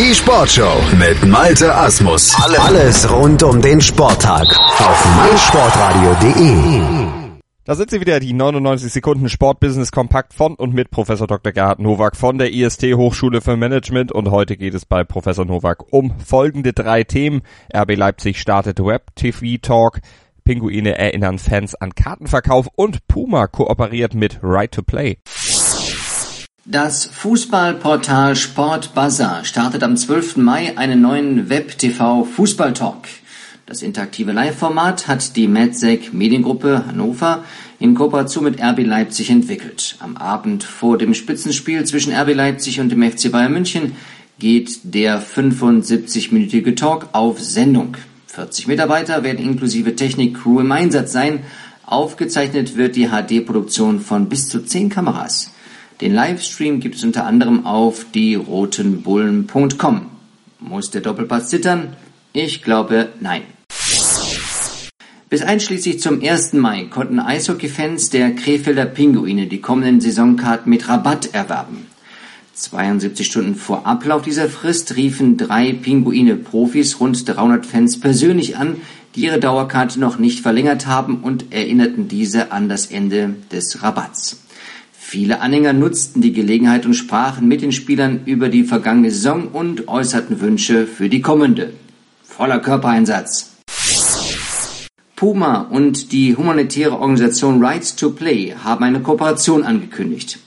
Die Sportshow mit Malte Asmus. Alles rund um den Sporttag auf meinsportradio.de. Da sind sie wieder, die 99 Sekunden Sportbusiness Kompakt von und mit Professor Dr. Gerhard Nowak von der IST Hochschule für Management und heute geht es bei Professor Nowak um folgende drei Themen. RB Leipzig startet Web TV Talk, Pinguine erinnern Fans an Kartenverkauf und Puma kooperiert mit Right to Play. Das Fußballportal Sport Buzzer startet am 12. Mai einen neuen Web-TV Fußballtalk. Das interaktive Live-Format hat die MedSec Mediengruppe Hannover in Kooperation mit RB Leipzig entwickelt. Am Abend vor dem Spitzenspiel zwischen RB Leipzig und dem FC Bayern München geht der 75-minütige Talk auf Sendung. 40 Mitarbeiter werden inklusive Technik-Crew im Einsatz sein. Aufgezeichnet wird die HD-Produktion von bis zu 10 Kameras. Den Livestream gibt es unter anderem auf dierotenbullen.com. Muss der Doppelpass zittern? Ich glaube, nein. Bis einschließlich zum 1. Mai konnten Eishockey-Fans der Krefelder Pinguine die kommenden Saisonkarten mit Rabatt erwerben. 72 Stunden vor Ablauf dieser Frist riefen drei Pinguine-Profis rund 300 Fans persönlich an, die ihre Dauerkarte noch nicht verlängert haben und erinnerten diese an das Ende des Rabatts. Viele Anhänger nutzten die Gelegenheit und sprachen mit den Spielern über die vergangene Saison und äußerten Wünsche für die kommende. Voller Körpereinsatz. Puma und die humanitäre Organisation Rights to Play haben eine Kooperation angekündigt.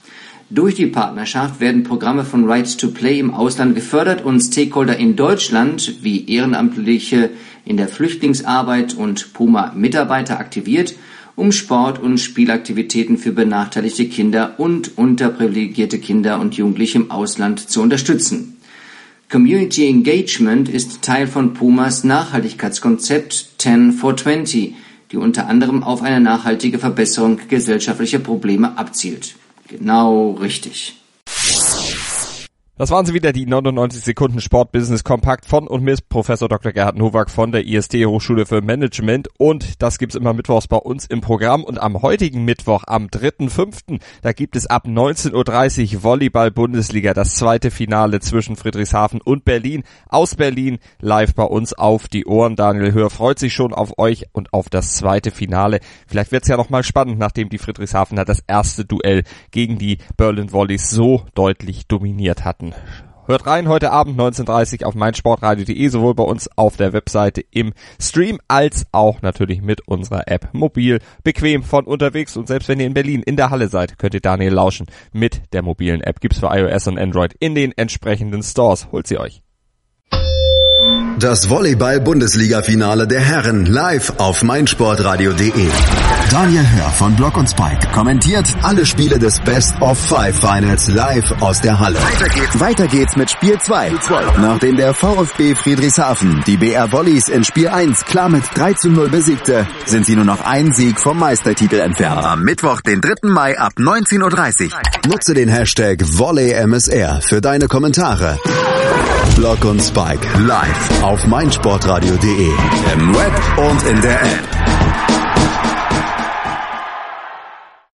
Durch die Partnerschaft werden Programme von Rights to Play im Ausland gefördert und Stakeholder in Deutschland wie Ehrenamtliche in der Flüchtlingsarbeit und Puma-Mitarbeiter aktiviert um Sport- und Spielaktivitäten für benachteiligte Kinder und unterprivilegierte Kinder und Jugendliche im Ausland zu unterstützen. Community Engagement ist Teil von Pumas Nachhaltigkeitskonzept 10 for 20, die unter anderem auf eine nachhaltige Verbesserung gesellschaftlicher Probleme abzielt. Genau richtig. Das waren sie wieder, die 99 Sekunden Sportbusiness Kompakt von und mit Professor Dr. Gerhard Nowak von der IST Hochschule für Management und das gibt's immer mittwochs bei uns im Programm und am heutigen Mittwoch, am 3.5., da gibt es ab 19.30 Uhr Volleyball Bundesliga, das zweite Finale zwischen Friedrichshafen und Berlin, aus Berlin, live bei uns auf die Ohren. Daniel Hör freut sich schon auf euch und auf das zweite Finale. Vielleicht wird's ja nochmal spannend, nachdem die Friedrichshafener das erste Duell gegen die Berlin Volleys so deutlich dominiert hatten. Hört rein heute Abend 19.30 auf meinsportradio.de, sowohl bei uns auf der Webseite im Stream als auch natürlich mit unserer App mobil, bequem von unterwegs und selbst wenn ihr in Berlin in der Halle seid, könnt ihr Daniel lauschen mit der mobilen App. Gibt's für iOS und Android in den entsprechenden Stores. Holt sie euch. Das Volleyball-Bundesliga-Finale der Herren live auf meinsportradio.de. Daniel Hör von Block und Spike kommentiert alle Spiele des Best of Five Finals live aus der Halle. Weiter geht's, Weiter geht's mit Spiel 2. Nachdem der VfB Friedrichshafen die BR Volleys in Spiel 1 klar mit 3 zu 0 besiegte, sind sie nur noch ein Sieg vom Meistertitel entfernt. Am Mittwoch, den 3. Mai ab 19.30 Uhr. Nutze den Hashtag VolleyMSR für deine Kommentare. Block und Spike live auf meinsportradio.de. Im Web und in der App.